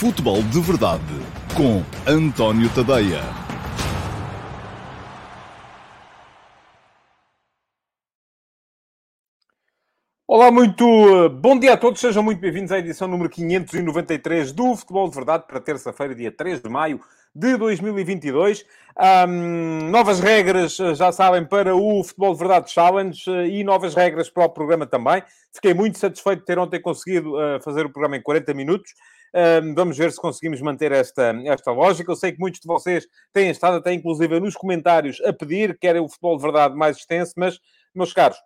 Futebol de Verdade com António Tadeia. Olá, muito eh, bom dia a todos, sejam muito bem-vindos à edição número 593 do Futebol de Verdade para terça-feira, dia 3 de maio de 2022. Um, novas regras, eh, já sabem, para o Futebol de Verdade Challenge eh, e novas regras para o programa também. Fiquei muito satisfeito de ter ontem conseguido fazer o programa em 40 minutos. Vamos ver se conseguimos manter esta, esta lógica. Eu sei que muitos de vocês têm estado até, inclusive, nos comentários a pedir que era o Futebol de Verdade mais extenso, mas, meus caros,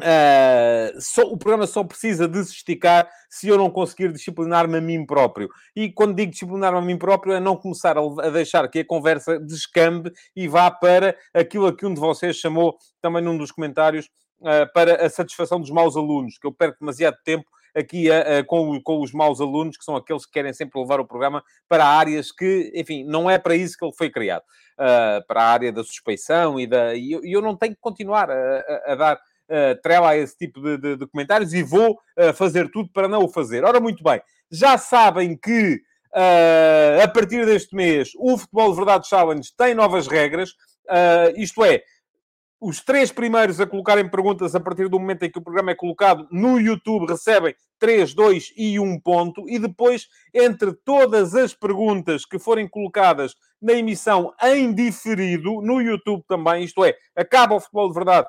Uh, só, o programa só precisa de se esticar se eu não conseguir disciplinar-me a mim próprio. E quando digo disciplinar-me a mim próprio, é não começar a, a, deixar que a conversa descambe e vá para aquilo a que um de vocês chamou também num dos comentários uh, para a satisfação dos maus alunos, que eu perco demasiado tempo aqui com, com, os maus alunos, que são aqueles que querem sempre levar o programa para áreas que, enfim, não é para isso que ele foi criado. Uh, para a área da suspeição e, da, e eu, eu não tenho que continuar a, a, a dar uh, trela a esse tipo de, de, de comentários e vou uh, fazer tudo para não o fazer. Ora, muito bem, já sabem que uh, a partir deste mês o Futebol de Verdade Challenge tem novas regras, isto é, os três primeiros a colocarem perguntas a partir do momento em que o programa é colocado no YouTube recebem 3, 2 e 1 ponto. E depois, entre todas as perguntas que forem colocadas na emissão em diferido, no YouTube também, isto é, acaba o futebol de verdade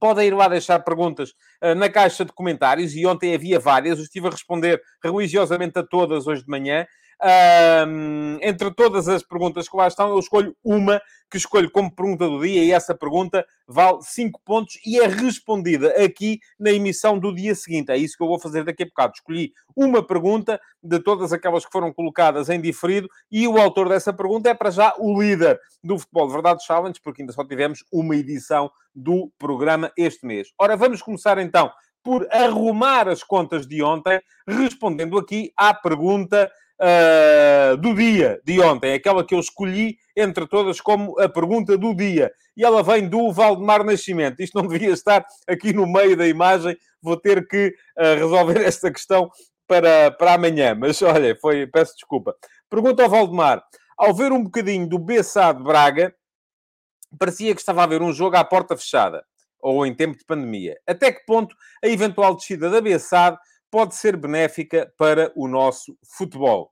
podem ir lá deixar perguntas uh, na caixa de comentários, e ontem havia várias, eu estive a responder religiosamente a todas hoje de manhã. Uh, entre todas as perguntas que lá estão, eu escolho uma que escolho como pergunta do dia e essa pergunta vale 5 pontos e é respondida aqui na emissão do dia seguinte. É isso que eu vou fazer daqui a bocado. Escolhi uma pergunta de todas aquelas que foram colocadas em diferido e o autor dessa pergunta é para já o líder do Futebol de Verdade Challenge, porque ainda só tivemos uma edição do programa este mês. Ora, vamos começar então por arrumar as contas de ontem, respondendo aqui à pergunta uh, do dia de ontem, aquela que eu escolhi entre todas como a pergunta do dia. E ela vem do Valdemar Nascimento. Isto não devia estar aqui no meio da imagem, vou ter que uh, resolver esta questão para, para amanhã. Mas olha, foi, peço desculpa. Pergunta ao Valdemar: ao ver um bocadinho do Bessá de Braga, parecia que estava a ver um jogo à porta fechada ou em tempo de pandemia. Até que ponto a eventual descida da Bessade pode ser benéfica para o nosso futebol.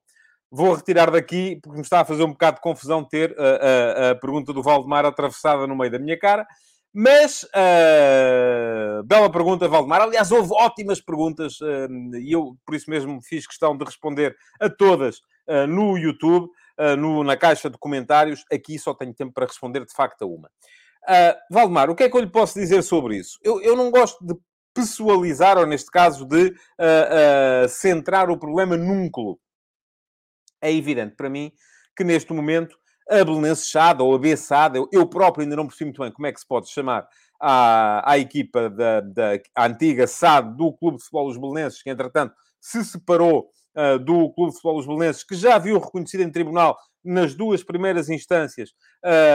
Vou retirar daqui, porque me está a fazer um bocado de confusão ter a, a, a pergunta do Valdemar atravessada no meio da minha cara. Mas, uh, bela pergunta, Valdemar. Aliás, houve ótimas perguntas uh, e eu, por isso mesmo, fiz questão de responder a todas uh, no YouTube, no, na caixa de comentários. Aqui só tenho tempo para responder, de facto, a uma. Valdemar, o que é que eu lhe posso dizer sobre isso? Eu, eu não gosto de pessoalizar, ou neste caso, de uh, uh, centrar o problema num clube. É evidente para mim que neste momento a Belenense Chada ou a Bessada, eu, eu próprio ainda não percebi muito bem como é que se pode chamar à, à equipa da, da antiga SAD do Clube de Futebol dos Belenenses, que entretanto se separou uh, do Clube de Futebol dos Belenenses, que já viu reconhecido em tribunal nas duas primeiras instâncias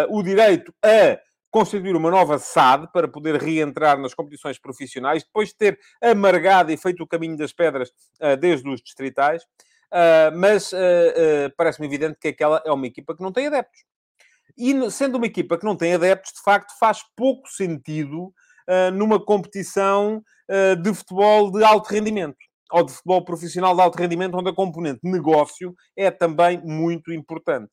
o direito a constituir uma nova SAD para poder reentrar nas competições profissionais, depois de ter amargado e feito o caminho das pedras uh, desde os distritais. Uh, mas uh, parece-me evidente que aquela é uma equipa que não tem adeptos. E sendo uma equipa que não tem adeptos, de facto, faz pouco sentido numa competição de futebol de alto rendimento ou de futebol profissional de alto rendimento, onde a componente negócio é também muito importante.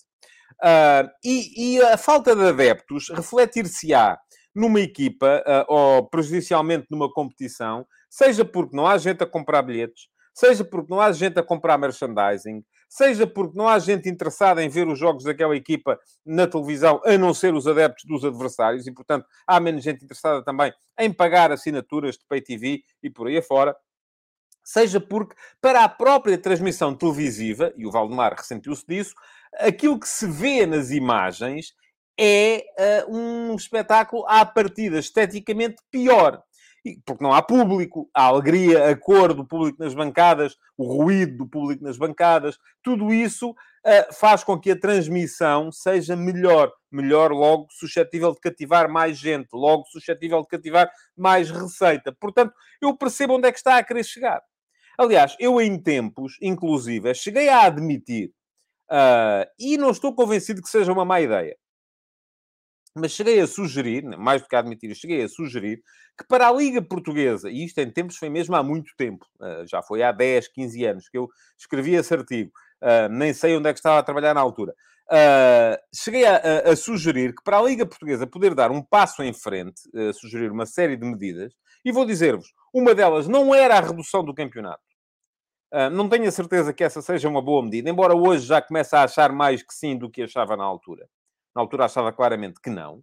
Uh, e, e, a falta de adeptos refletir-se-á numa equipa uh, ou prejudicialmente numa competição, seja porque não há gente a comprar bilhetes, seja porque não há gente a comprar merchandising, seja porque não há gente interessada em ver os jogos daquela equipa na televisão, a não ser os adeptos dos adversários, e portanto há menos gente interessada também em pagar assinaturas de pay TV e por aí afora. Seja porque, para a própria transmissão televisiva, e o Valdemar ressentiu-se disso, aquilo que se vê nas imagens é uh, um espetáculo à partida esteticamente pior. Porque não há público, a alegria, a cor do público nas bancadas, o ruído do público nas bancadas, tudo isso uh, faz com que a transmissão seja melhor. Melhor, logo suscetível de cativar mais gente, logo suscetível de cativar mais receita. Portanto, eu percebo onde é que está a querer chegar. Aliás, eu em tempos, inclusive, cheguei a admitir, uh, e não estou convencido que seja uma má ideia, mas cheguei a sugerir, mais do que a admitir, cheguei a sugerir que para a Liga Portuguesa, e isto em tempos foi mesmo há muito tempo, uh, já foi há 10, 15 anos que eu escrevi esse artigo, uh, nem sei onde é que estava a trabalhar na altura, cheguei a, a, a, sugerir que para a Liga Portuguesa poder dar um passo em frente, sugerir uma série de medidas, e vou dizer-vos, uma delas não era a redução do campeonato. Uh, não tenho a certeza que essa seja uma boa medida, embora hoje já comece a achar mais que sim do que achava na altura. Na altura achava claramente que não.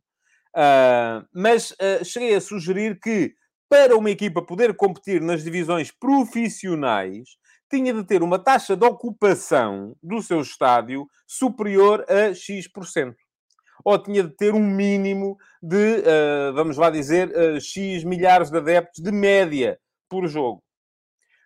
mas cheguei a sugerir que para uma equipa poder competir nas divisões profissionais, tinha de ter uma taxa de ocupação do seu estádio superior a X%. Ou tinha de ter um mínimo de, vamos lá dizer, X milhares de adeptos de média por jogo.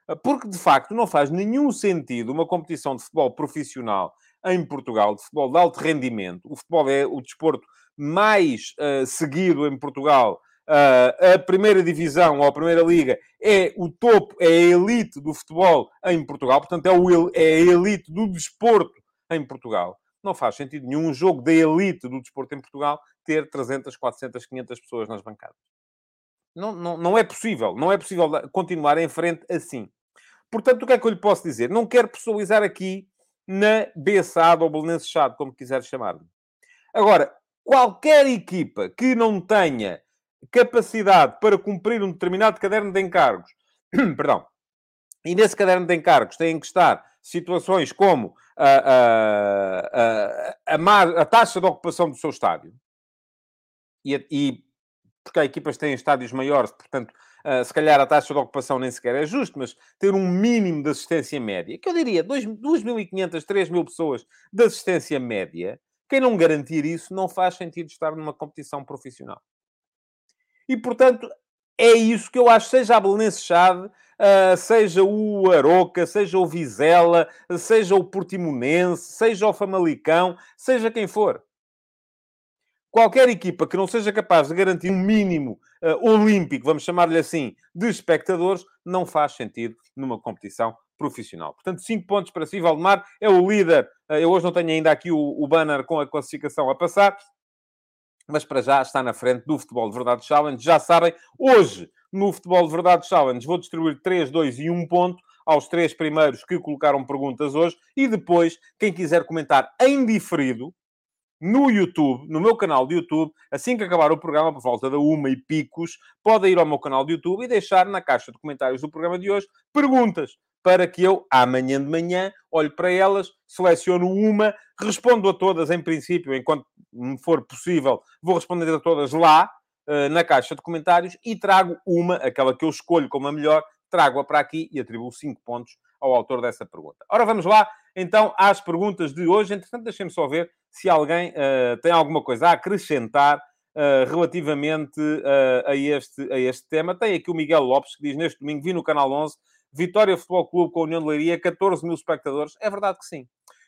Uh, porque, de facto, não faz nenhum sentido uma competição de futebol profissional em Portugal, de futebol de alto rendimento. O futebol é o desporto mais seguido em Portugal Uh, a primeira divisão ou a primeira liga é o topo, é a elite do futebol em Portugal, portanto é, o, é a elite do desporto em Portugal. Não faz sentido nenhum jogo da elite do desporto em Portugal ter 300, 400, 500 pessoas nas bancadas. Não, não, não é possível. Não é possível continuar em frente assim. Portanto, o que é que eu lhe posso dizer? Não quero personalizar aqui na Bessado ou Belenense Chado, como quiser chamar-me. Agora, qualquer equipa que não tenha capacidade para cumprir um determinado caderno de encargos, perdão, e nesse caderno de encargos têm que estar situações como a, a, a, a, a taxa de ocupação do seu estádio, e, e porque há equipas que têm estádios maiores, portanto, uh, se calhar a taxa de ocupação nem sequer é justa, mas ter um mínimo de assistência média, que eu diria 2.500, 3.000 pessoas de assistência média, quem não garantir isso não faz sentido estar numa competição profissional. E, portanto, é isso que eu acho, seja a Belenense Chade, uh, seja o Aroca, seja o Vizela, seja o Portimonense, seja o Famalicão, seja quem for. Qualquer equipa que não seja capaz de garantir um mínimo uh, olímpico, vamos chamar-lhe assim, de espectadores, não faz sentido numa competição profissional. Portanto, 5 pontos para si. Valdemar é o líder. Uh, eu hoje não tenho ainda aqui o, o banner com a classificação a passar, mas para já está na frente do Futebol de Verdade Challenge. Já sabem, hoje, no Futebol de Verdade Challenge, vou distribuir 3, 2 e 1 ponto aos três primeiros que colocaram perguntas hoje e depois, quem quiser comentar em diferido, no YouTube, no meu canal de YouTube, assim que acabar o programa, por volta da uma e picos, pode ir ao meu canal de YouTube e deixar na caixa de comentários do programa de hoje perguntas para que eu, amanhã de manhã, olhe para elas, seleciono uma, respondo a todas em princípio, enquanto me for possível, vou responder a todas lá, eh, na caixa de comentários, e trago uma, aquela que eu escolho como a melhor, trago-a para aqui e atribuo 5 pontos ao autor dessa pergunta. Ora, vamos lá, então, às perguntas de hoje. Entretanto, deixem-me só ver se alguém uh, tem alguma coisa a acrescentar uh, relativamente uh, a, este, a este tema. Tem aqui o Miguel Lopes, que diz, neste domingo, vi no Canal 11 Vitória Futebol Clube com a União de Leiria, 14 mil espectadores. É verdade que sim.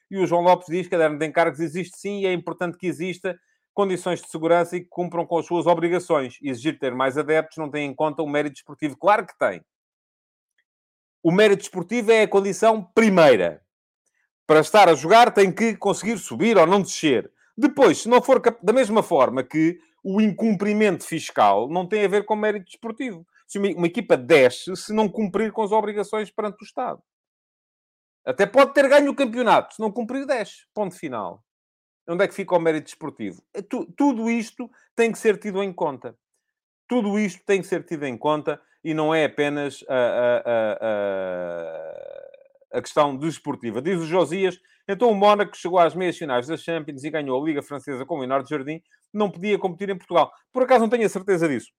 E o João Lopes diz caderno de encargos existe sim e é importante que exista condições de segurança e que cumpram com as suas obrigações. Exigir ter mais adeptos não tem em conta o mérito esportivo. Claro que tem. O mérito esportivo é a condição primeira. Para estar a jogar tem que conseguir subir ou não descer. Depois, se não for da mesma forma que o incumprimento fiscal não tem a ver com mérito desportivo se uma, uma equipa desce se não cumprir com as obrigações perante o Estado. Até pode ter ganho o campeonato, se não cumprir, desce. Ponto final. Onde é que fica o mérito desportivo? É tudo isto tem que ser tido em conta. Tudo isto tem que ser tido em conta e não é apenas a, a, a, a questão desportiva. Diz o Josias, então o Mónaco chegou às meias finais da Champions e ganhou a Liga Francesa com o Leonardo Jardim, não podia competir em Portugal. Por acaso não tenho a certeza disso.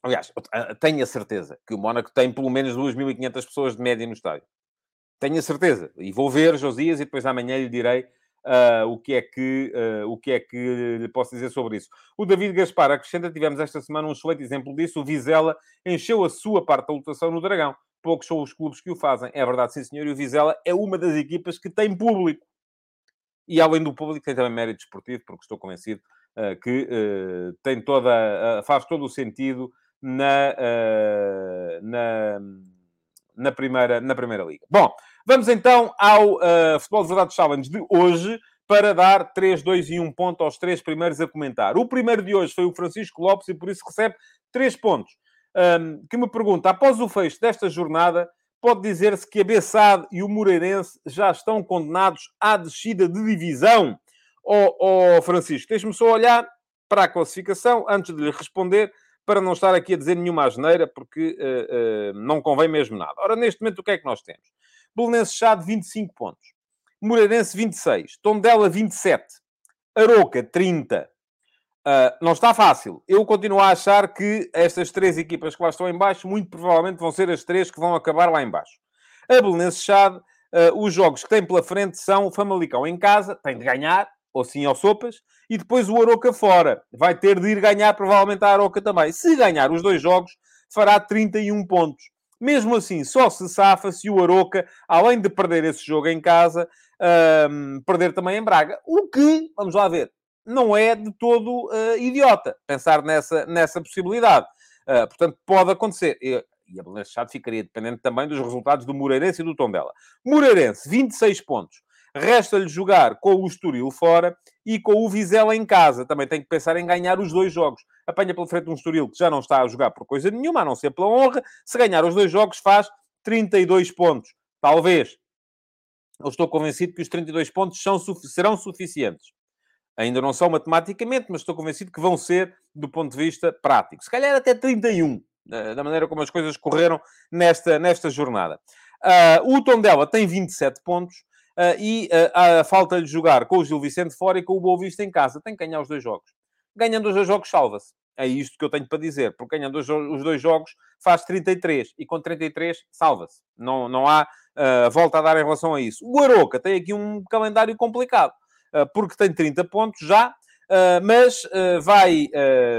Aliás, tenho a certeza que o Mónaco tem pelo menos 2.500 pessoas de média no estádio. Tenho a certeza. E vou ver Josias e depois amanhã lhe direi uh, o, que é que, uh, o que é que lhe posso dizer sobre isso. O David Gaspar acrescenta, tivemos esta semana um excelente exemplo disso. O Vizela encheu a sua parte da lotação no Dragão. Poucos são os clubes que o fazem. É verdade, sim senhor. E o Vizela é uma das equipas que tem público. E além do público, tem também mérito esportivo, porque estou convencido uh, que tem toda, faz todo o sentido na, na, na, primeira, na Primeira Liga. Bom, vamos então ao uh, Futebol de Verdade Challenge de hoje, para dar 3, 2 e 1 ponto aos três primeiros a comentar. O primeiro de hoje foi o Francisco Lopes e por isso recebe 3 pontos. Um, que me pergunta, após o fecho desta jornada, pode dizer-se que a Bessade e o Moreirense já estão condenados à descida de divisão? Ó oh, oh, Francisco, deixe-me só olhar para a classificação antes de lhe responder, para não estar aqui a dizer nenhuma asneira, porque uh, uh, não convém mesmo nada. Ora, neste momento, o que é que nós temos? Belenenses Chade, 25 pontos. Moreirense, 26. Tondela, 27. Aroca, 30. Uh, não está fácil. Eu continuo a achar que estas três equipas que lá estão em baixo, muito provavelmente vão ser as três que vão acabar lá em baixo. A Belenenses Chade, uh, os jogos que tem pela frente são o Famalicão em casa, tem de ganhar, ou sim ao Sopas, e depois o Aroca fora. Vai ter de ir ganhar provavelmente a Aroca também. Se ganhar os dois jogos, fará 31 pontos. Mesmo assim, só se safa se o Aroca, além de perder esse jogo em casa, uh, perder também em Braga. O que, vamos lá ver, não é de todo uh, idiota pensar nessa, nessa possibilidade. Uh, portanto, pode acontecer. E, a Belenenses ficaria dependente também dos resultados do Moreirense e do Tondela. Moreirense, 26 pontos. Resta-lhe jogar com o Estoril fora e com o Vizela em casa. Também tem que pensar em ganhar os dois jogos. Apanha pela frente um Estoril que já não está a jogar por coisa nenhuma, a não ser pela honra. Se ganhar os dois jogos, faz 32 pontos. Talvez. Eu estou convencido que os 32 pontos são, serão suficientes. Ainda não são matematicamente, mas estou convencido que vão ser do ponto de vista prático. Se calhar até 31, eh, da maneira como as coisas correram nesta, nesta jornada. Uh, o Tondela tem 27 pontos e uh, falta-lhe jogar com o Gil Vicente fora e com o Boa Vista em casa. Tem que ganhar os dois jogos. Ganhando os dois jogos, salva-se. É isto que eu tenho para dizer. Porque ganhando os, dois jogos, faz 33. E com 33, salva-se. Não, não há uh, volta a dar em relação a isso. O Aroca tem aqui um calendário complicado. Uh, porque tem 30 pontos já. Uh, mas vai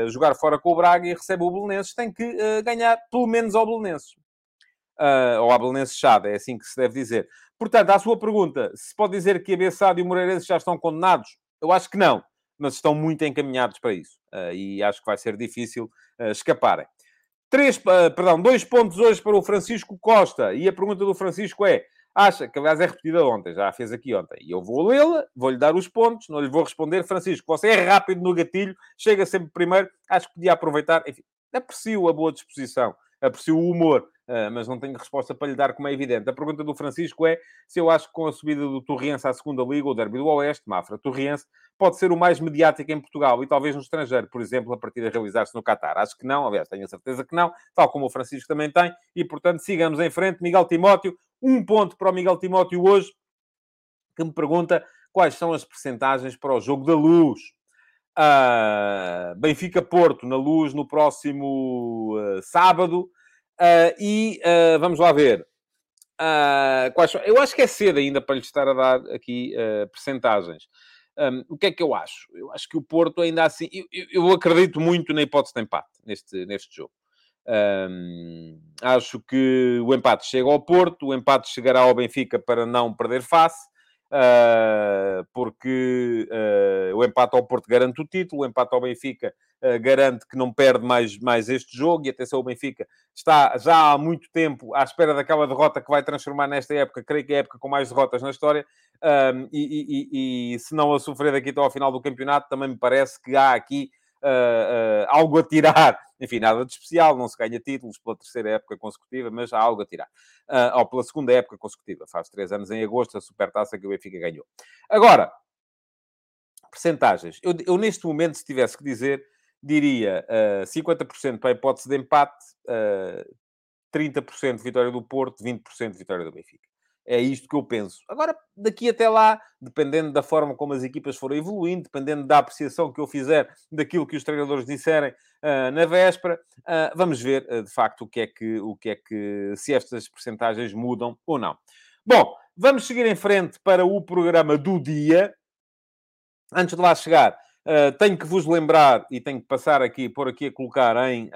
jogar fora com o Braga e recebe o Belenenses, tem que ganhar pelo menos ao Belenenses. ou ao Belenenses Chade, é assim que se deve dizer. Portanto, à sua pergunta, se pode dizer que a Bessade e o Moreirense já estão condenados? Eu acho que não, mas estão muito encaminhados para isso. e acho que vai ser difícil escaparem. Três, perdão, dois pontos hoje para o Francisco Costa. E a pergunta do Francisco é: acha, que aliás é repetida ontem, já a fez aqui ontem, e eu vou lê-la, vou-lhe dar os pontos, não lhe vou responder, Francisco, você é rápido no gatilho, chega sempre primeiro, acho que podia aproveitar, enfim, aprecio a boa disposição, aprecio o humor, mas não tenho resposta para lhe dar, como é evidente. A pergunta do Francisco é se eu acho que com a subida do Torriense à segunda Liga, o Derby do Oeste, Mafra Torriense, pode ser o mais mediático em Portugal e talvez no estrangeiro, por exemplo, a partir de realizar-se no Qatar. Acho que não, aliás, tenho a certeza que não, tal como o Francisco também tem, e portanto sigamos em frente. Miguel Timóteo, um ponto para o Miguel Timóteo hoje, que me pergunta quais são as percentagens para o jogo da luz. Uh, Benfica-Porto na luz no próximo uh, sábado. Uh, e vamos lá ver. quais são... Eu acho que é cedo ainda para lhe estar a dar aqui percentagens. Um, o que é que eu acho? Eu acho que o Porto ainda assim... Eu, eu acredito muito na hipótese de empate neste, neste jogo. Um, acho que o empate chega ao Porto, o empate chegará ao Benfica para não perder face, uh, porque uh, o empate ao Porto garante o título, o empate ao Benfica uh, garante que não perde mais, mais este jogo. E atenção, o Benfica está já há muito tempo à espera daquela derrota que vai transformar nesta época, creio que é a época com mais derrotas na história. Um, e, e, e, se não a sofrer daqui até ao final do campeonato, também me parece que há aqui uh, algo a tirar. Enfim, nada de especial, não se ganha títulos pela terceira época consecutiva, mas há algo a tirar. Uh, ou pela segunda época consecutiva. Faz três anos em agosto, a supertaça que o Benfica ganhou. Agora, percentagens. Eu, eu, neste momento, se tivesse que dizer, diria uh, 50% para a hipótese de empate, uh, 30% vitória do Porto, 20% vitória do Benfica. É isto que eu penso. Agora, daqui até lá, dependendo da forma como as equipas forem evoluindo, dependendo da apreciação que eu fizer daquilo que os treinadores disserem uh, na véspera, uh, vamos ver, uh, de facto, o que, é que, o que é que, se estas percentagens mudam ou não. Bom, vamos seguir em frente para o programa do dia. Antes de lá chegar, tenho que vos lembrar e tenho que passar aqui, por aqui a colocar em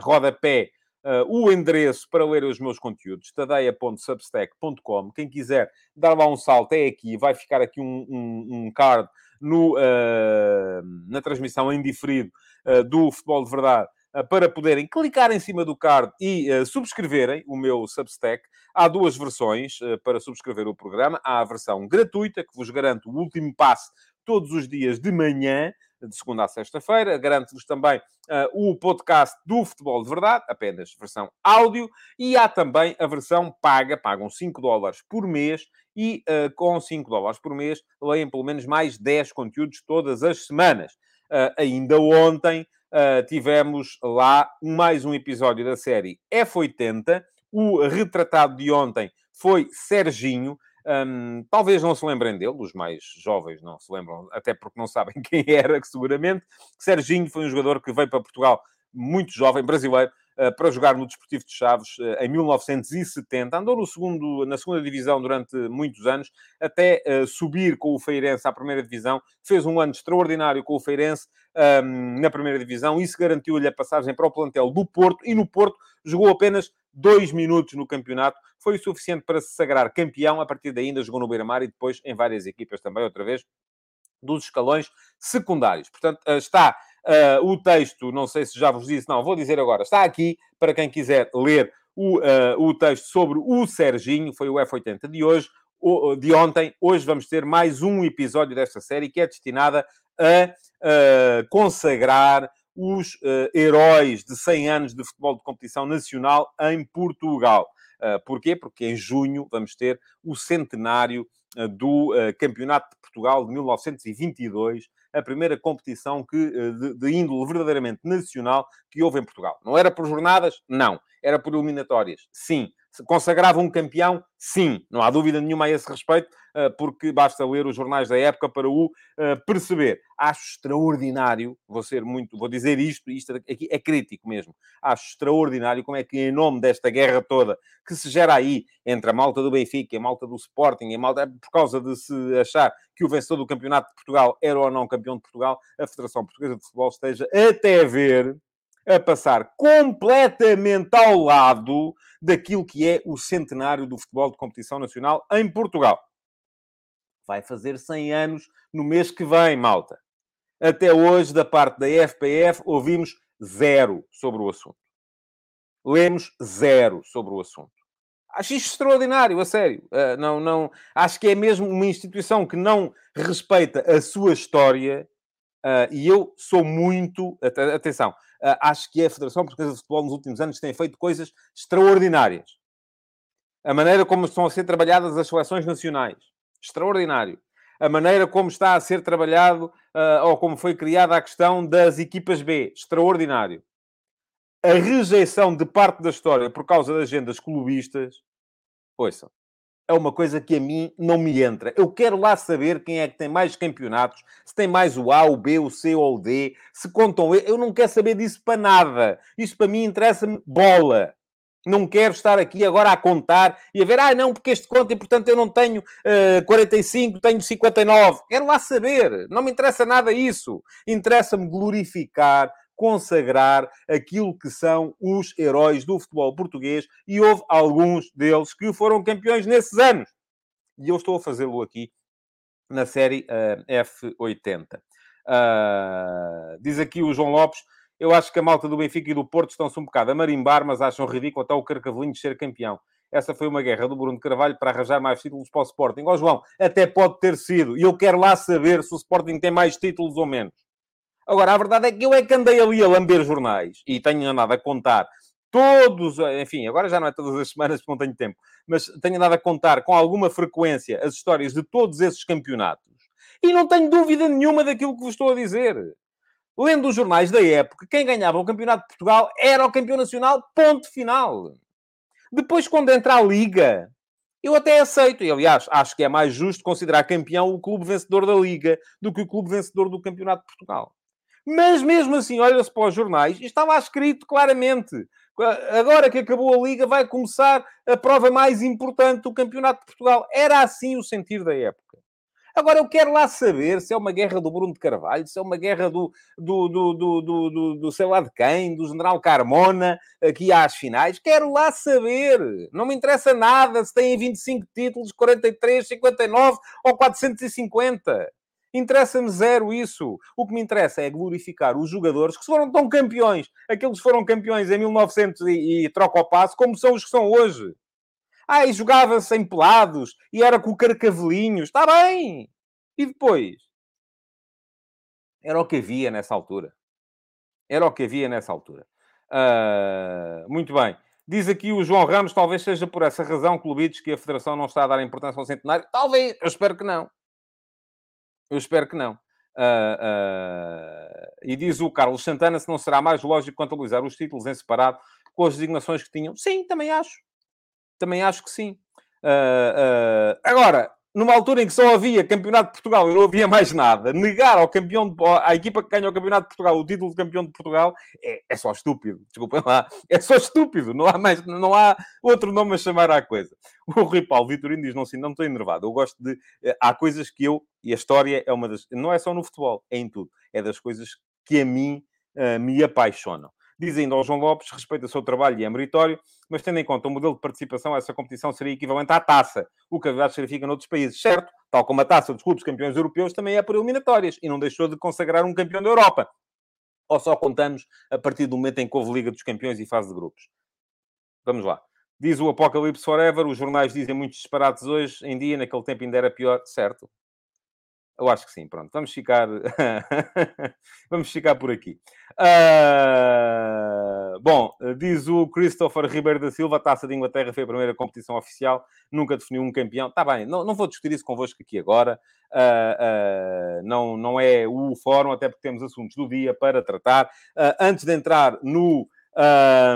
rodapé uh, o endereço para ler os meus conteúdos, tadeia.substack.com. Quem quiser dar lá um salto é aqui, vai ficar aqui um, um, um card no, uh, na transmissão em diferido uh, do Futebol de Verdade para poderem clicar em cima do card e uh, subscreverem o meu Substack. Há duas versões uh, para subscrever o programa. Há a versão gratuita, que vos garante o último passo todos os dias de manhã, de segunda a sexta-feira. Garanto-vos também uh, o podcast do Futebol de Verdade, apenas versão áudio. E há também a versão paga, pagam 5 dólares por mês e uh, com 5 dólares por mês leem pelo menos mais 10 conteúdos todas as semanas. Uh, ainda ontem uh, tivemos lá mais um episódio da série F80. O retratado de ontem foi Serginho. Um, talvez não se lembrem dele, os mais jovens não se lembram, até porque não sabem quem era, seguramente. Serginho foi um jogador que veio para Portugal muito jovem, brasileiro, para jogar no Desportivo de Chaves uh, em 1970. Andou no segundo, na segunda divisão durante muitos anos, até uh, subir com o Feirense à primeira divisão. Fez um ano extraordinário com o Feirense um, na primeira divisão. Isso garantiu-lhe a passagem para o plantel do Porto e no Porto jogou apenas dois minutos no campeonato. Foi o suficiente para se sagrar campeão. A partir daí ainda jogou no Beira-Mar e depois em várias equipas também, outra vez, dos escalões secundários. Portanto, está uh, o texto, não sei se já vos disse, não, vou dizer agora, está aqui para quem quiser ler o, uh, o texto sobre o Serginho, foi o F80 de hoje, de ontem. Hoje vamos ter mais um episódio desta série que é destinada a uh, consagrar os heróis de 100 anos de futebol de competição nacional em Portugal. Porquê? Porque em junho vamos ter o centenário do Campeonato de Portugal de 1922, a primeira competição que, de, de índole verdadeiramente nacional que houve em Portugal. Não era por jornadas? Não. Era por eliminatórias? Sim. Consagrava um campeão? Sim, não há dúvida nenhuma a esse respeito, eh, porque basta ler os jornais da época para o eh, perceber. Acho extraordinário, vou ser muito, vou dizer isto, isto aqui é crítico mesmo. Acho extraordinário como é que, em nome desta guerra toda que se gera aí entre a malta do Benfica a malta do Sporting, a malta, por causa de se achar que o vencedor do Campeonato de Portugal era ou não campeão de Portugal, a Federação Portuguesa de Futebol esteja até ver a passar completamente ao lado daquilo que é o centenário do futebol de competição nacional em Portugal. Vai fazer 100 anos no mês que vem, malta. Até hoje, da parte da FPF, ouvimos zero sobre o assunto. Lemos zero sobre o assunto. Acho isto extraordinário, a sério. Uh, não, não, acho que é mesmo uma instituição que não respeita a sua história. Uh, e eu sou muito. Atenção, uh, acho que a Federação Portuguesa de Futebol nos últimos anos tem feito coisas extraordinárias. A maneira como estão a ser trabalhadas as seleções nacionais, extraordinário. A maneira como está a ser trabalhado uh, ou como foi criada a questão das equipas B, extraordinário. A rejeição de parte da história por causa das agendas clubistas, ouçam, é uma coisa que a mim não me entra. Eu quero lá saber quem é que tem mais campeonatos, se tem mais o A, o B, o C ou o D, se contam. Eu não quero saber disso para nada. Isso para mim interessa-me bola. Não quero estar aqui agora a contar e a ver, ah, não, porque este conta e portanto eu não tenho uh, 45, tenho 59. Quero lá saber. Não me interessa nada isso. Interessa-me glorificar consagrar aquilo que são os heróis do futebol português e houve alguns deles que foram campeões nesses anos. E eu estou a fazê-lo aqui na série uh, F80. Uh, diz aqui o João Lopes. Eu acho que a malta do Benfica e do Porto estão-se um bocado a marimbar, mas acham ridículo até o Carcavelinho ser campeão. Essa foi uma guerra do Bruno Carvalho para arranjar mais títulos para o Sporting. Ó João, até pode ter sido. E eu quero lá saber se o Sporting tem mais títulos ou menos. Agora, a verdade é que eu é que andei ali a lamber jornais e tenho andado a contar todos, enfim, agora já não é todas as semanas porque não tenho tempo, mas tenho andado a contar com alguma frequência as histórias de todos esses campeonatos e não tenho dúvida nenhuma daquilo que vos estou a dizer. Lendo os jornais da época, quem ganhava o Campeonato de Portugal era o campeão nacional, ponto final. Depois, quando entra a Liga, eu até aceito, e aliás, acho que é mais justo considerar campeão o clube vencedor da Liga do que o clube vencedor do Campeonato de Portugal. Mas mesmo assim, olha-se para os jornais e está lá escrito claramente. Agora que acabou a Liga, vai começar a prova mais importante do Campeonato de Portugal. Era assim o sentir da época. Agora, eu quero lá saber se é uma guerra do Bruno de Carvalho, se é uma guerra do, do, do, do, do, do, do sei lá de quem, do General Carmona, aqui às finais. Quero lá saber. Não me interessa nada se têm 25 títulos, 43, 59 ou 450. Interessa-me zero isso. O que me interessa é glorificar os jogadores que foram tão campeões. Aqueles que foram campeões em 1900 e, e troca o passo, como são os que são hoje. Ah, e jogava-se em pelados, e era com carcavelinhos. Está bem! E depois? Era o que havia nessa altura. Era o que havia nessa altura. Uh, muito bem. Diz aqui o João Ramos, talvez seja por essa razão, clubitos, que a Federação não está a dar importância ao centenário. Talvez, eu espero que não. Eu espero que não. Uh, uh, e diz o Carlos Santana se não será mais lógico contabilizar os títulos em separado com as designações que tinham. Sim, também acho. Também acho que sim. Uh, agora, numa altura em que só havia Campeonato de Portugal e não havia mais nada, negar ao campeão, de, à equipa que ganha o Campeonato de Portugal o título de campeão de Portugal é, é só estúpido. Desculpem lá. É só estúpido. Não há, mais, não há outro nome a chamar à coisa. O Rui Paulo Vitorino diz, não, sim, não estou enervado. Eu gosto de... Eh, há coisas que eu... E a história é uma das... Não é só no futebol, é em tudo. É das coisas que a mim uh, me apaixonam. Diz ainda ao João Lopes, respeita o seu trabalho e é meritório, mas tendo em conta o modelo de participação, essa competição seria equivalente à taça, o que a verdade significa noutros países. Certo, tal como a taça dos clubes campeões europeus também é por eliminatórias e não deixou de consagrar um campeão da Europa. Ou só contamos a partir do momento em que houve Liga dos Campeões e fase de grupos. Vamos lá. Diz o Apocalipse Forever, os jornais dizem muitos disparates hoje em dia, naquele tempo ainda era pior, certo? Eu acho que sim, pronto. Vamos ficar, vamos ficar por aqui. Uh... Bom, diz o Christopher Ribeiro da Silva, a Taça de Inglaterra foi a primeira competição oficial, nunca definiu um campeão. Está bem, não, não vou discutir isso convosco aqui agora. Uh, uh, não, não é o fórum, até porque temos assuntos do dia para tratar. antes de entrar no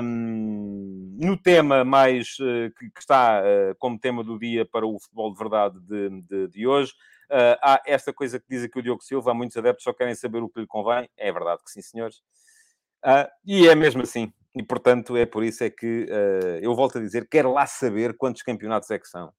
no tema mais que, que está como tema do dia para o futebol de verdade de, de, de hoje, Uh, há esta coisa que diz aqui o Diogo Silva, há muitos adeptos só querem saber o que lhe convém. É verdade que sim, senhores. Uh, e é mesmo assim. E, portanto, é por isso é que uh, eu volto a dizer, quero lá saber quantos campeonatos é que são.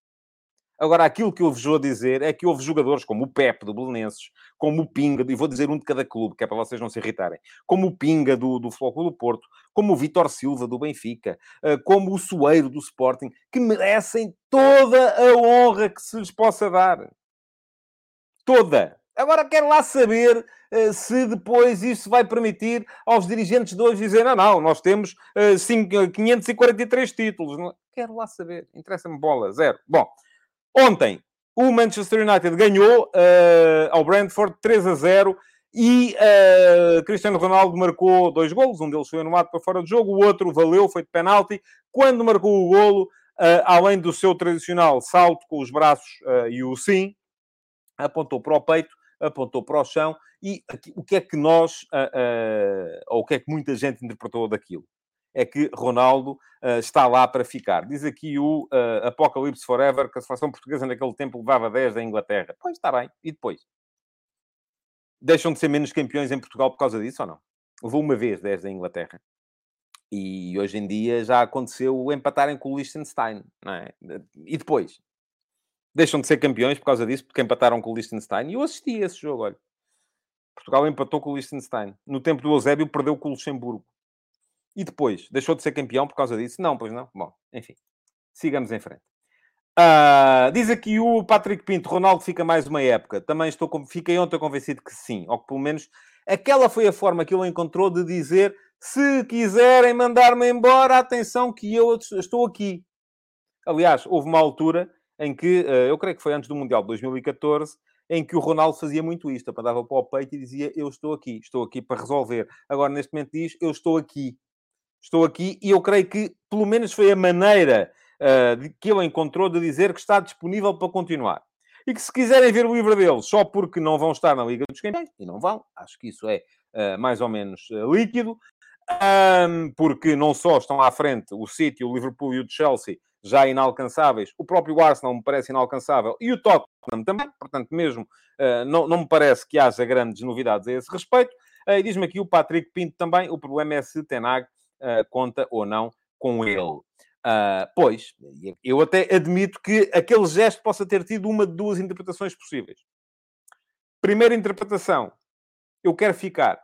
Agora, aquilo que eu vos vou dizer é que houve jogadores como o Pepe, do Belenenses, como o Pinga, e vou dizer um de cada clube, que é para vocês não se irritarem, como o Pinga, do, do Futebol do Porto, como o Vitor Silva, do Benfica, como o Soeiro, do Sporting, que merecem toda a honra que se lhes possa dar toda. Agora quero lá saber uh, se depois isso vai permitir aos dirigentes de hoje dizer: não, não, nós temos uh, 5, 543 títulos. Não, quero lá saber. Interessa-me bola, zero. Bom, ontem o Manchester United ganhou uh, ao Brentford 3 a 0 e uh, Cristiano Ronaldo marcou dois golos. Um deles foi anulado para fora de jogo, o outro valeu, foi de penalti. Quando marcou o golo, uh, além do seu tradicional salto com os braços e o sim, apontou para o peito, apontou para o chão, e aqui, o que é que nós, ou o que é que muita gente interpretou daquilo? É que Ronaldo uh, está lá para ficar. Diz aqui o Apocalipse Forever que a seleção portuguesa naquele tempo levava 10 da Inglaterra. Pois está bem, e depois? Deixam de ser menos campeões em Portugal por causa disso ou não? Levou uma vez 10 da Inglaterra. E hoje em dia já aconteceu empatarem com o Liechtenstein, não é? E depois? deixam de ser campeões por causa disso, porque empataram com o Liechtenstein. E eu assisti a esse jogo, olha. Portugal empatou com o Liechtenstein. No tempo do Eusébio, perdeu com o Luxemburgo. E depois, deixou de ser campeão por causa disso? Não, pois não. Bom, enfim. Sigamos em frente. Uh, diz aqui o Patrick Pinto, Ronaldo fica mais uma época. Também estou, fiquei ontem convencido que sim. Ou que pelo menos aquela foi a forma que ele encontrou de dizer se quiserem mandar-me embora, atenção que eu estou aqui. Aliás, houve uma altura em que, eh, eu creio que foi antes do Mundial de 2014, em que o Ronaldo fazia muito isto, apontava para o peito e dizia, eu estou aqui, estou aqui para resolver. Agora, neste momento diz, eu estou aqui. Estou aqui e eu creio que, pelo menos foi a maneira uh, que ele encontrou de dizer que está disponível para continuar. E que se quiserem ver o livro dele só porque não vão estar na Liga dos Campeões, e não vão, acho que isso é uh, mais ou menos uh, líquido, um, porque não só estão à frente o City, o Liverpool e o Chelsea, já inalcançáveis. O próprio Arsenal me parece inalcançável e o Tottenham também. Portanto, mesmo uh, não, não me parece que haja grandes novidades a esse respeito. Uh, Diz-me aqui o Patrick Pinto também. O problema é se Tenag conta ou não com ele. Uh, pois, eu até admito que aquele gesto possa ter tido uma de duas interpretações possíveis. Primeira interpretação, eu quero ficar.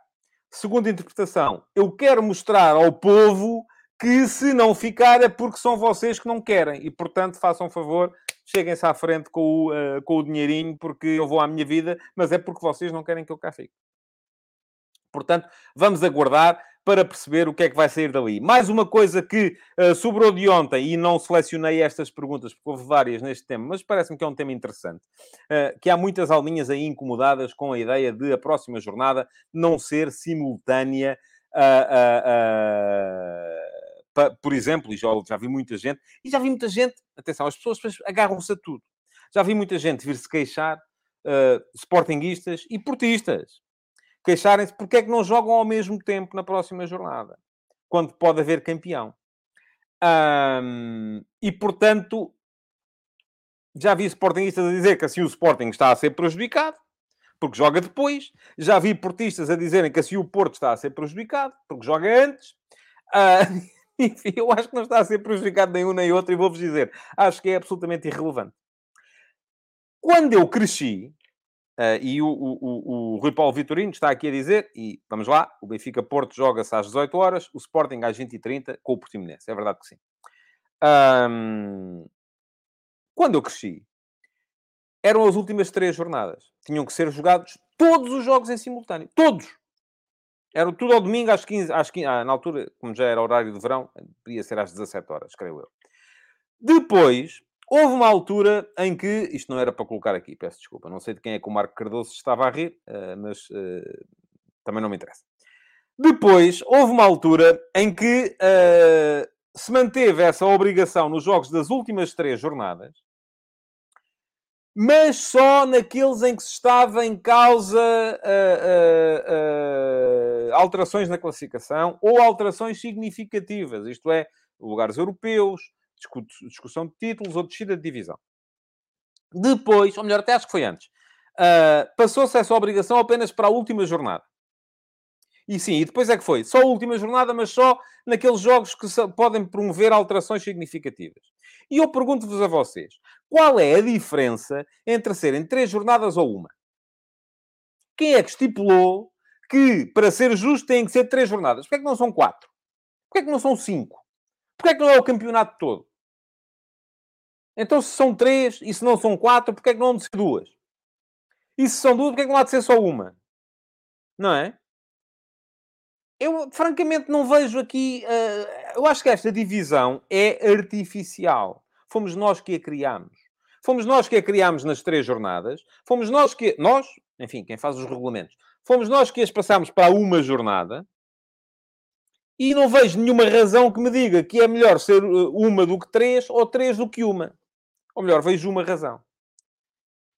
Segunda interpretação, eu quero mostrar ao povo que se não ficar é porque são vocês que não querem. E, portanto, façam favor, cheguem-se à frente com o, uh, com o dinheirinho, porque eu vou à minha vida, mas é porque vocês não querem que eu cá fique. Portanto, vamos aguardar para perceber o que é que vai sair dali. Mais uma coisa que uh, sobrou de ontem, e não selecionei estas perguntas, porque houve várias neste tema, mas parece-me que é um tema interessante, uh, que há muitas alminhas aí incomodadas com a ideia de a próxima jornada não ser simultânea a, por exemplo, e já, já vi muita gente, e já vi muita gente, atenção, as pessoas agarram-se a tudo. Já vi muita gente vir-se queixar, uh, sportinguistas e portistas, queixarem-se porque é que não jogam ao mesmo tempo na próxima jornada, quando pode haver campeão. E, portanto, já vi sportinguistas a dizer que assim o Sporting está a ser prejudicado, porque joga depois. Já vi portistas a dizerem que assim o Porto está a ser prejudicado, porque joga antes. Uh, enfim, eu acho que não está a ser prejudicado nem um nem outro, e vou-vos dizer, acho que é absolutamente irrelevante. Quando eu cresci, uh, e o, o, o, o, Rui Paulo Vitorino está aqui a dizer, e vamos lá, o Benfica Porto joga-se às 18 horas, o Sporting às 20h30 com o Portimonense. É verdade que sim. Um, quando eu cresci, eram as últimas três jornadas. Tinham que ser jogados todos os jogos em simultâneo. Todos! Era tudo ao domingo às 15, às 15 ah, na altura, como já era horário de verão, podia ser às 17 horas, creio eu. Depois, houve uma altura em que, isto não era para colocar aqui, peço desculpa, não sei de quem é que o Marco Cardoso estava a rir, uh, mas uh, também não me interessa. Depois, houve uma altura em que uh, se manteve essa obrigação nos jogos das últimas três jornadas, mas só naqueles em que se estava em causa uh, uh, uh, alterações na classificação ou alterações significativas, isto é, lugares europeus, discussão de títulos ou descida de divisão. Depois, ou melhor, até acho que foi antes, passou-se essa obrigação apenas para a última jornada. E sim, e depois é que foi. Só a última jornada, mas só naqueles jogos que podem promover alterações significativas. E eu pergunto-vos a vocês, qual é a diferença entre serem três jornadas ou uma? Quem é que estipulou que, para ser justo, têm que ser três jornadas? Porquê é que não são quatro? Porquê é que não são cinco? Porquê é que não é o campeonato todo? Então, se são três e se não são quatro, porquê é que não há de ser duas? E se são duas, porquê é que não há de ser só uma? Não é? eu francamente não vejo aqui. Uh, eu acho que esta divisão é artificial. Fomos nós que a criámos. Fomos nós que a criámos nas três jornadas. Fomos nós que. Nós, enfim, quem faz os regulamentos. Fomos nós que as passámos para uma jornada. E não vejo nenhuma razão que me diga que é melhor ser eh, uma do que três ou três do que uma. Ou melhor, vejo uma razão.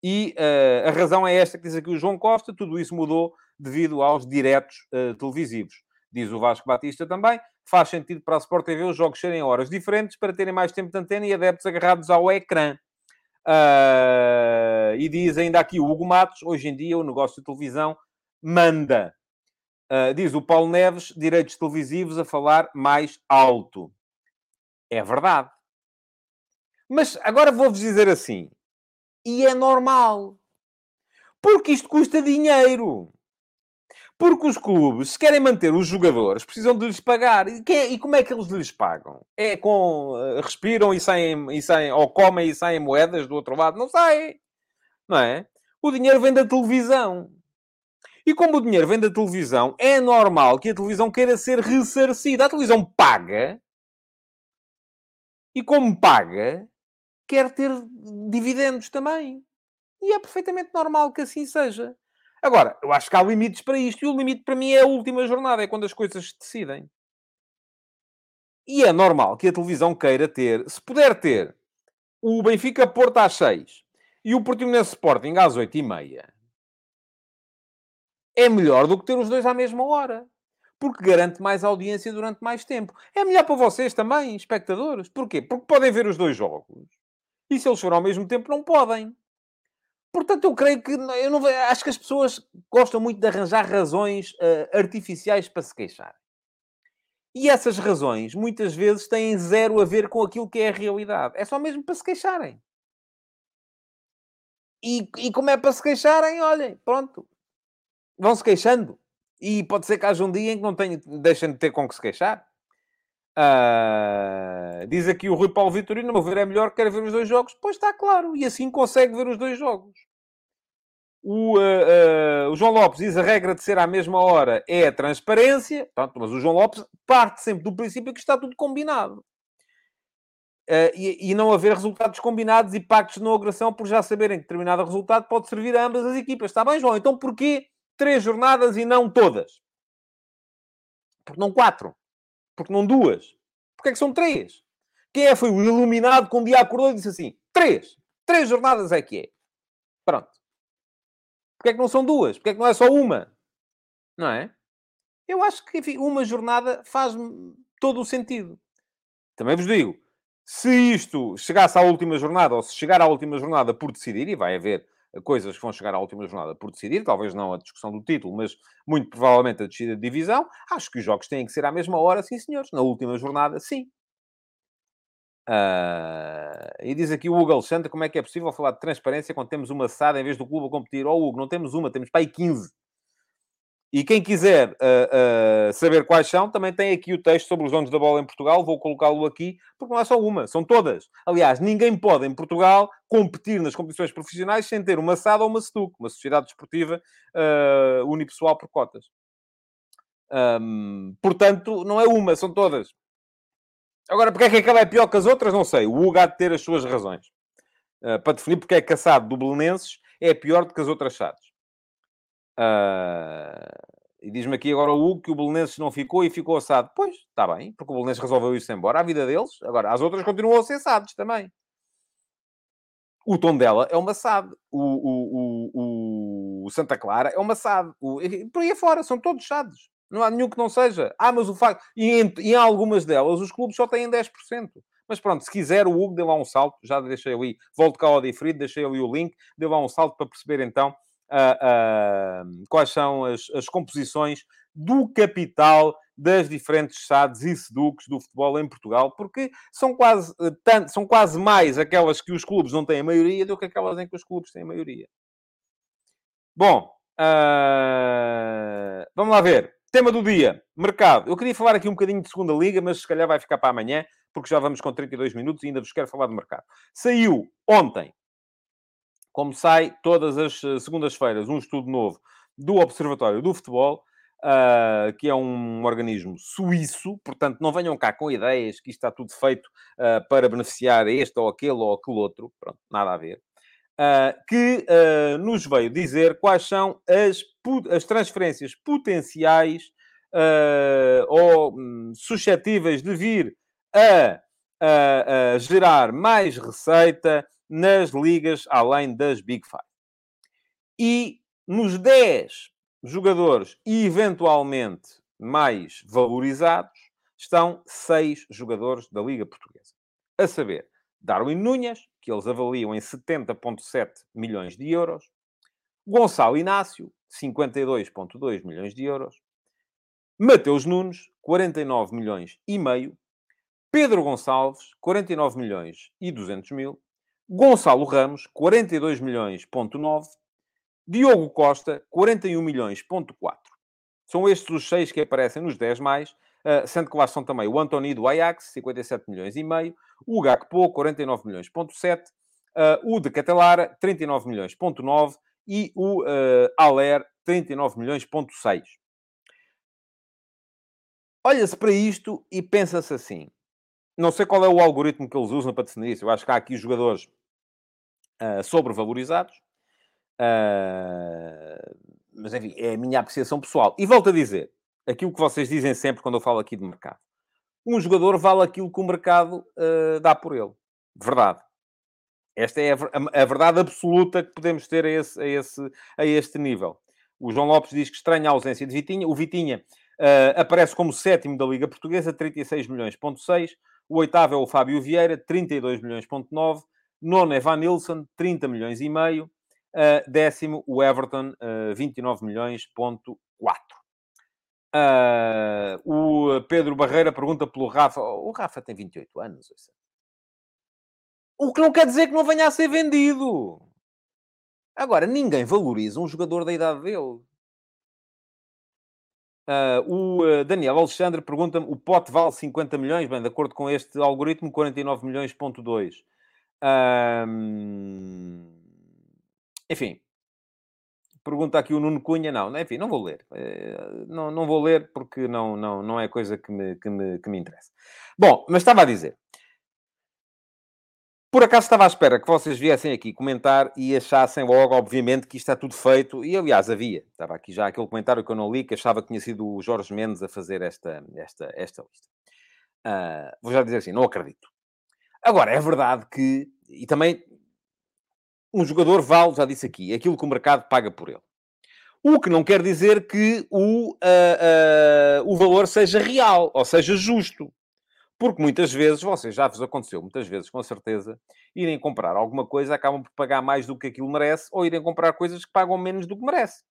E uh, a razão é esta que diz aqui o João Costa. Tudo isso mudou devido aos diretos uh, televisivos diz o Vasco Batista também, faz sentido para a Sport TV os jogos serem horas diferentes para terem mais tempo de antena e adeptos agarrados ao ecrã. Uh, e diz ainda aqui o Hugo Matos, hoje em dia o negócio de televisão manda. Uh, diz o Paulo Neves, direitos televisivos a falar mais alto. É verdade. Mas agora vou-vos dizer assim, e é normal. Porque isto custa dinheiro. Porque os clubes, se querem manter os jogadores, precisam de lhes pagar. E, quem, e como é que eles lhes pagam? É com... Uh, respiram e saem, e saem... Ou comem e saem moedas do outro lado? Não sai. Não é? O dinheiro vem da televisão. E como o dinheiro vem da televisão, é normal que a televisão queira ser ressarcida. A televisão paga. E como paga, quer ter dividendos também. E é perfeitamente normal que assim seja. Agora, eu acho que há limites para isto, e o limite para mim é a última jornada, é quando as coisas se decidem. E é normal que a televisão queira ter, se puder ter, o Benfica Porto às 6 e o Portimonense Sporting às 8 e meia, é melhor do que ter os dois à mesma hora. Porque garante mais audiência durante mais tempo. É melhor para vocês também, espectadores. Porquê? Porque podem ver os dois jogos. E se eles forem ao mesmo tempo, não podem. Portanto, eu creio que eu não acho que as pessoas gostam muito de arranjar razões uh, artificiais para se queixar. E essas razões, muitas vezes, têm zero a ver com aquilo que é a realidade. É só mesmo para se queixarem. E, e como é para se queixarem, olhem, pronto. Vão se queixando. E pode ser que haja um dia em que não tenham, deixem de ter com que se queixar. Uh, diz aqui o Rui Paulo Vitorino, não ver é melhor, quer ver os dois jogos. Pois está claro, e assim consegue ver os dois jogos. O, uh, uh, o, João Lopes diz a regra de ser à mesma hora é a transparência, Pronto, mas o João Lopes parte sempre do princípio que está tudo combinado. E, e, não haver resultados combinados e pactos de não agressão por já saberem que determinado resultado pode servir a ambas as equipas. Está bem, João? Então porquê três jornadas e não todas? Porque não quatro? Porque não duas? Porque é que são três? Quem é foi o iluminado que um dia acordou e disse assim, três! Três jornadas é que é. Pronto. Porquê é que não são duas? Porquê é que não é só uma? Não é? Eu acho que, enfim, uma jornada faz todo o sentido. Também vos digo, se isto chegasse à última jornada, ou se chegar à última jornada por decidir, e vai haver coisas que vão chegar à última jornada por decidir, talvez não a discussão do título, mas muito provavelmente a descida de divisão, acho que os jogos têm que ser à mesma hora, sim senhores. Na última jornada, sim. Uh, e diz aqui o Hugo Alexandre como é que é possível falar de transparência quando temos uma SAD em vez do clube a competir. Oh, Hugo, não temos uma, temos aí 15. E quem quiser uh, uh, saber quais são, também tem aqui o texto sobre os donos da bola em Portugal. Vou colocá-lo aqui, porque não é só uma, são todas. Aliás, ninguém pode em Portugal competir nas competições profissionais sem ter uma SAD ou uma STUC, uma Sociedade Desportiva Unipessoal por cotas. Um, portanto, não é uma, são todas. Agora, porque é que aquela é pior que as outras, não sei. O Hugo há de ter as suas razões. Uh, para definir porque é que a SAD do Belenenses é pior do que as outras SADs. Uh, e diz-me aqui agora o Hugo que o Belenenses não ficou e ficou assado. Pois, está bem, porque o Belenenses resolveu ir-se embora. A vida deles. Agora, as outras continuam a ser SADs também. O tom dela é uma SAD. O, o, o, o Santa Clara é uma SAD. O, por aí afora, são todos SADs. Não há nenhum que não seja. Ah, mas o facto. E em, em algumas delas os clubes só têm 10%. Mas pronto, se quiser, o Hugo dê lá um salto. Já deixei ali, volto cá ao diferido, deixei ali o link, dê lá um salto para perceber então uh, quais são as, as composições do capital das diferentes SADs e SEDUCs do futebol em Portugal, porque são quase, eh, tanto, são quase mais aquelas que os clubes não têm a maioria do que aquelas em que os clubes têm a maioria. Bom, uh, vamos lá ver. Tema do dia, mercado. Eu queria falar aqui um bocadinho de segunda liga, mas se calhar vai ficar para amanhã, porque já vamos com 32 minutos e ainda vos quero falar de mercado. Saiu ontem, como sai todas as eh, segundas-feiras, um estudo novo do Observatório do Futebol, uh, que é um organismo suíço, portanto não venham cá com ideias que isto está tudo feito uh, para beneficiar este ou aquele ou aquele outro, pronto, nada a ver. Uh, que nos veio dizer quais são as, as transferências potenciais ou um, suscetíveis de vir a, a, a, gerar mais receita nas ligas além das Big Five. E nos 10 jogadores eventualmente mais valorizados estão 6 jogadores da Liga Portuguesa. A saber, Darwin Núñez, que eles avaliam em 70,7 milhões de euros. Gonçalo Inácio, 52,2 milhões de euros. Mateus Nunes, 49 milhões e meio. Pedro Gonçalves, 49 milhões e 200 mil. Gonçalo Ramos, 42 milhões, ponto 9. Diogo Costa, 41 milhões, ponto 4. São estes os seis que aparecem nos 10 mais, Uh, sendo que lá estão também o Antoni do Ajax, 57 milhões e meio, o Gakpo, 49 milhões, ponto 7, uh, o de Catalara, 39 milhões, ponto 9, e o uh, Aller, 39 milhões, ponto 6. Olha-se para isto e pensa-se assim. Não sei qual é o algoritmo que eles usam para definir isso. Eu acho que há aqui jogadores uh, sobrevalorizados. Uh, mas, enfim, é a minha apreciação pessoal. E volto a dizer, aquilo que vocês dizem sempre quando eu falo aqui de mercado. Um jogador vale aquilo que o mercado uh, dá por ele. Verdade. Esta é a, verdade absoluta que podemos ter a, esse, a, esse, a este nível. O João Lopes diz que estranha a ausência de Vitinha. O Vitinha uh, aparece como sétimo da Liga Portuguesa, 36 milhões, ponto 6. O oitavo é o Fábio Vieira, 32 milhões, ponto 9. Nono é Van Nilsson, 30 milhões e meio. Uh, décimo, o Everton, uh, 29 milhões, ponto 4. Uh, o Pedro Barreira pergunta pelo Rafa. O Rafa tem 28 anos. O que não quer dizer que não venha a ser vendido. Agora, ninguém valoriza um jogador da idade dele. Uh, o Daniel Alexandre pergunta-me: o pote vale 50 milhões? Bem, de acordo com este algoritmo, 49 milhões, ponto 2. Enfim, pergunta aqui o Nuno Cunha. Não, enfim, não vou ler. Eh, não, não vou ler porque não, não, não é coisa que me, que, me, que me interessa. Bom, mas estava a dizer. Por acaso estava à espera que vocês viessem aqui comentar e achassem logo, obviamente, que isto está tudo feito. E, aliás, havia. Estava aqui já aquele comentário que eu não li, que achava que tinha sido o Jorge Mendes a fazer esta, esta, esta lista. Uh, vou já dizer assim, não acredito. Agora, é verdade que... E também... Um jogador vale, já disse aqui, aquilo que o mercado paga por ele. O que não quer dizer que o, uh, uh, o valor seja real, ou seja, justo. Porque muitas vezes, vocês já vos aconteceu, muitas vezes, com certeza, irem comprar alguma coisa, acabam por pagar mais do que aquilo merece, ou irem comprar coisas que pagam menos do que merece.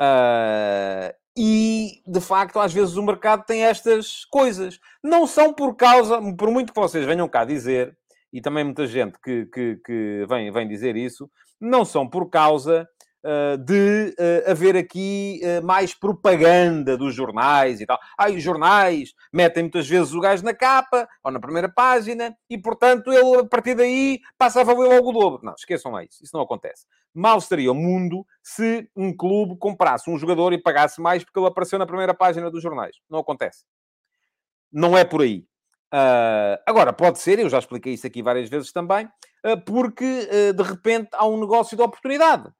Uh, e, de facto, às vezes o mercado tem estas coisas. Não são por causa, por muito que vocês venham cá dizer, e também muita gente que, que, que vem, vem dizer isso, não são por causa de uh, haver aqui uh, mais propaganda dos jornais e tal. Ah, os jornais metem muitas vezes o gajo na capa ou na primeira página e, portanto, ele a partir daí passa a valer logo o dobro. Não, esqueçam lá isso. Isso não acontece. Mal estaria o mundo se um clube comprasse um jogador e pagasse mais porque ele apareceu na primeira página dos jornais. Não acontece. Não é por aí. Uh, agora, pode ser, eu já expliquei isso aqui várias vezes também, uh, porque uh, de repente há um negócio de oportunidade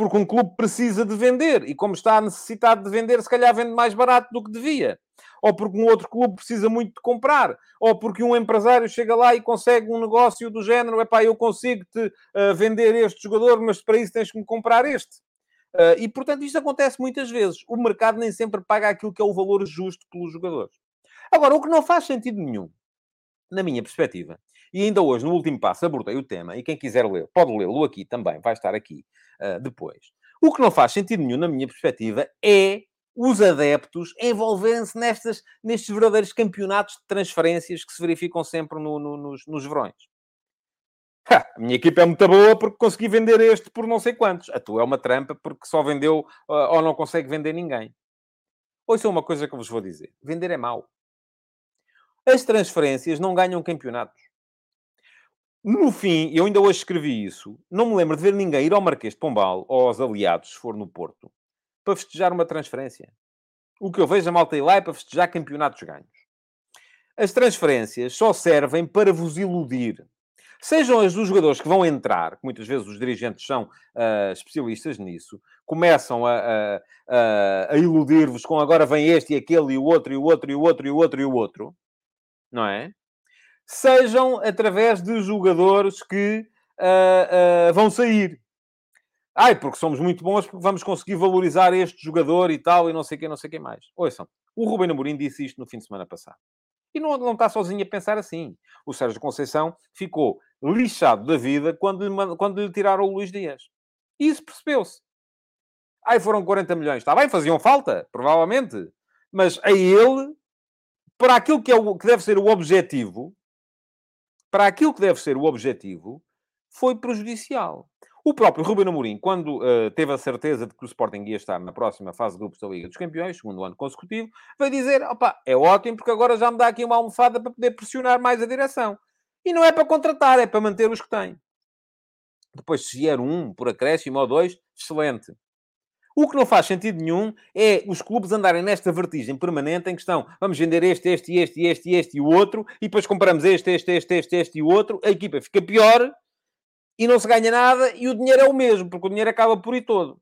porque um clube precisa de vender e, como está necessitado de vender, se calhar vende mais barato do que devia. Ou porque um outro clube precisa muito de comprar, ou porque um empresário chega lá e consegue um negócio do género: epá, eu consigo-te uh, vender este jogador, mas para isso tens que me comprar este. Uh, e portanto, isto acontece muitas vezes. O mercado nem sempre paga aquilo que é o valor justo pelos jogadores. Agora, o que não faz sentido nenhum, na minha perspectiva, e ainda hoje, no último passo, abordei o tema, e quem quiser ler, pode lê-lo aqui também, vai estar aqui uh, depois. O que não faz sentido nenhum, na minha perspectiva, é os adeptos envolverem-se nestes verdadeiros campeonatos de transferências que se verificam sempre no, no, nos, nos verões. Ha, a minha equipa é muito boa porque consegui vender este por não sei quantos. A tua é uma trampa porque só vendeu uh, ou não consegue vender ninguém. Ouça uma coisa que eu vos vou dizer. Vender é mau. As transferências não ganham campeonatos. No fim, eu ainda hoje escrevi isso, não me lembro de ver ninguém ir ao Marquês de Pombal ou aos aliados, se for no Porto, para festejar uma transferência. O que eu vejo a malta ir lá é para festejar campeonatos ganhos. As transferências só servem para vos iludir. Sejam as dos jogadores que vão entrar, que muitas vezes os dirigentes são uh, especialistas nisso, começam a, a, a, a iludir-vos com agora vem este e aquele e o outro e o outro e o outro e o outro e o outro, não é? Sejam através de jogadores que uh, uh, vão sair. Ai, porque somos muito bons, porque vamos conseguir valorizar este jogador e tal, e não sei quem, não sei quem mais. Ouçam, o Rubem Amorim disse isto no fim de semana passado. E não, não está sozinho a pensar assim. O Sérgio Conceição ficou lixado da vida quando lhe, quando lhe tiraram o Luís Dias. Isso percebeu-se. Ai, foram 40 milhões. Está bem, faziam falta, provavelmente. Mas a ele, para aquilo que, é o, que deve ser o objetivo, para aquilo que deve ser o objetivo, foi prejudicial. O próprio Ruben Amorim, quando uh, teve a certeza de que o Sporting ia estar na próxima fase de grupos da Liga dos Campeões, segundo ano consecutivo, veio dizer, opa, é ótimo porque agora já me dá aqui uma almofada para poder pressionar mais a direção. E não é para contratar, é para manter os que tem. Depois, se vier um por acréscimo ou dois, excelente. O que não faz sentido nenhum é os clubes andarem nesta vertigem permanente em que estão, vamos vender este, este, este, este, este e o outro, e depois compramos este, este, este, este, este e o outro, a equipa fica pior e não se ganha nada e o dinheiro é o mesmo, porque o dinheiro acaba por ir todo.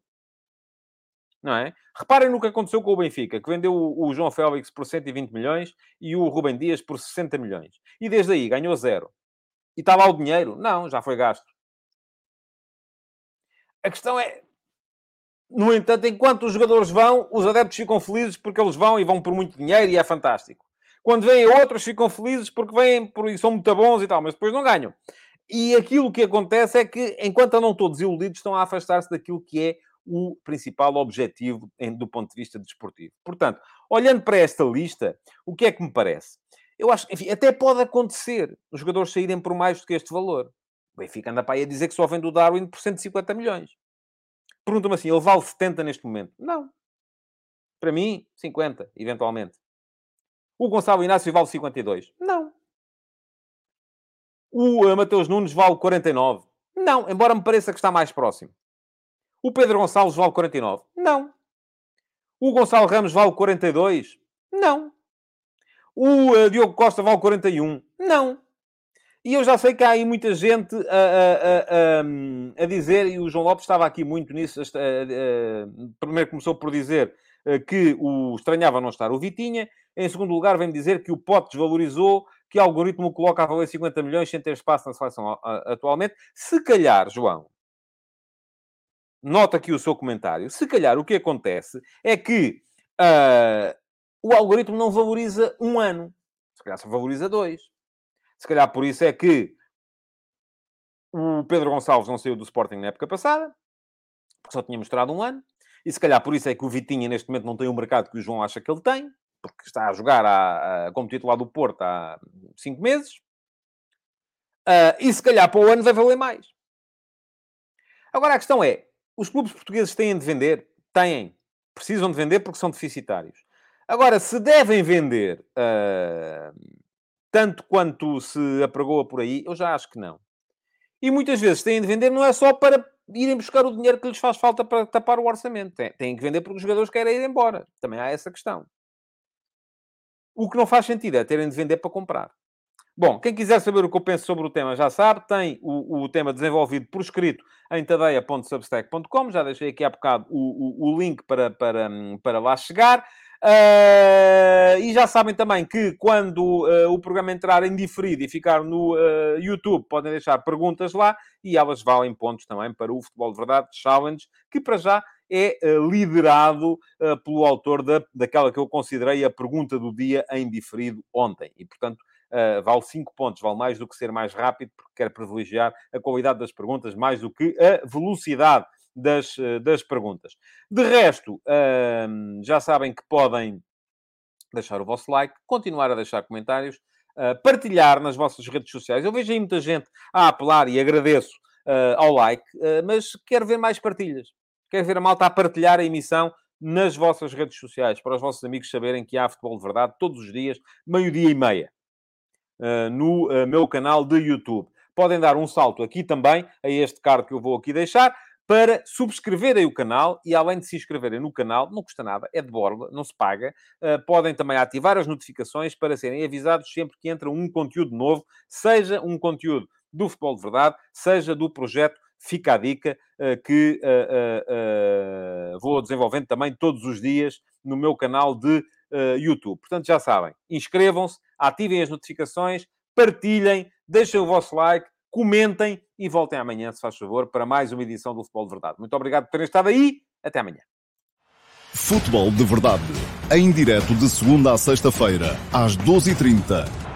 Não é? Reparem no que aconteceu com o Benfica, que vendeu o João Félix por 120 milhões e o Rubem Dias por 60 milhões. E desde aí ganhou zero. E está lá o dinheiro? Não, já foi gasto. A questão é, no entanto, enquanto os jogadores vão, os adeptos ficam felizes porque eles vão e vão por muito dinheiro e é fantástico. Quando vêm outros, ficam felizes porque vêm por, e são muito bons e tal, mas depois não ganham. E aquilo que acontece é que, enquanto andam todos iludidos, estão a afastar-se daquilo que é o principal objetivo do ponto de vista desportivo. Portanto, olhando para esta lista, o que é que me parece? Eu acho, enfim, até pode acontecer os jogadores saírem por mais do que este valor. O Benfica anda para aí a dizer que só vende o Darwin por 150 milhões. Pergunta-me assim, ele vale 70 neste momento? Não. Para mim, 50, eventualmente. O Gonçalo Inácio vale 52? Não. O uh, Mateus Nunes vale 49? Não, embora me pareça que está mais próximo. O Pedro Gonçalves vale 49? Não. O Gonçalo Ramos vale 42? Não. O uh, Diogo Costa vale 41? Não. E eu já sei que há aí muita gente a, a, a, a dizer, e o João Lopes estava aqui muito nisso, primeiro começou por dizer eh, que o estranhava não estar o Vitinha, em segundo lugar vem dizer que o Pote desvalorizou, que o algoritmo coloca a valer 50 milhões sem ter espaço na seleção atualmente. Se calhar, João, nota aqui o seu comentário, se calhar o que acontece é que uh, o algoritmo não valoriza um ano, se calhar só valoriza dois. Se calhar por isso é que o Pedro Gonçalves não saiu do Sporting na época passada, porque só tinha mostrado um ano. E se calhar por isso é que o Vitinha neste momento não tem o mercado que o João acha que ele tem, porque está a jogar a, a, como titular do Porto há cinco meses. Uh, e se calhar para o ano vai valer mais. Agora a questão é: os clubes portugueses têm de vender? Têm. Precisam de vender porque são deficitários. Agora, se devem vender uh, tanto quanto se apregoa por aí, eu já acho que não. E muitas vezes têm de vender não é só para irem buscar o dinheiro que lhes faz falta para tapar o orçamento. Têm que vender porque os jogadores querem ir embora. Também há essa questão. O que não faz sentido é terem de vender para comprar. Bom, quem quiser saber o que eu penso sobre o tema já sabe, tem o, o tema desenvolvido por escrito em tadeia.substack.com. Já deixei aqui há bocado o, o, o link para, para, para lá chegar. Uh, e já sabem também que quando uh, o programa entrar em diferido e ficar no uh, YouTube, podem deixar perguntas lá e elas valem pontos também para o Futebol de Verdade Challenge, que para já é liderado pelo autor da, daquela que eu considerei a pergunta do dia em diferido ontem. E, portanto, Uh, vale 5 pontos, vale mais do que ser mais rápido, porque quer privilegiar a qualidade das perguntas mais do que a velocidade das, eh, das perguntas. De resto, já sabem que podem deixar o vosso like, continuar a deixar comentários, uh, partilhar nas vossas redes sociais. Eu vejo aí muita gente a apelar e agradeço uh, ao like, uh, mas quero ver mais partilhas. Quero ver a malta a partilhar a emissão nas vossas redes sociais, para os vossos amigos saberem que há futebol de verdade todos os dias, meio-dia e meia, no meu canal de YouTube. Podem dar um salto aqui também a este card que eu vou aqui deixar para subscreverem o canal e, além de se inscreverem no canal, não custa nada, é de borla, não se paga. Uh, podem também ativar as notificações para serem avisados sempre que entra um conteúdo novo, seja um conteúdo do Futebol de Verdade, seja do projeto Fica a Dica, uh, que uh, vou desenvolvendo também todos os dias no meu canal de YouTube. Portanto, já sabem, inscrevam-se, ativem as notificações, partilhem, deixem o vosso like, comentem e voltem amanhã, se faz favor, para mais uma edição do Futebol de Verdade. Muito obrigado por terem estado aí. Até amanhã. Futebol de Verdade. Em direto de segunda a sexta-feira, às 12h30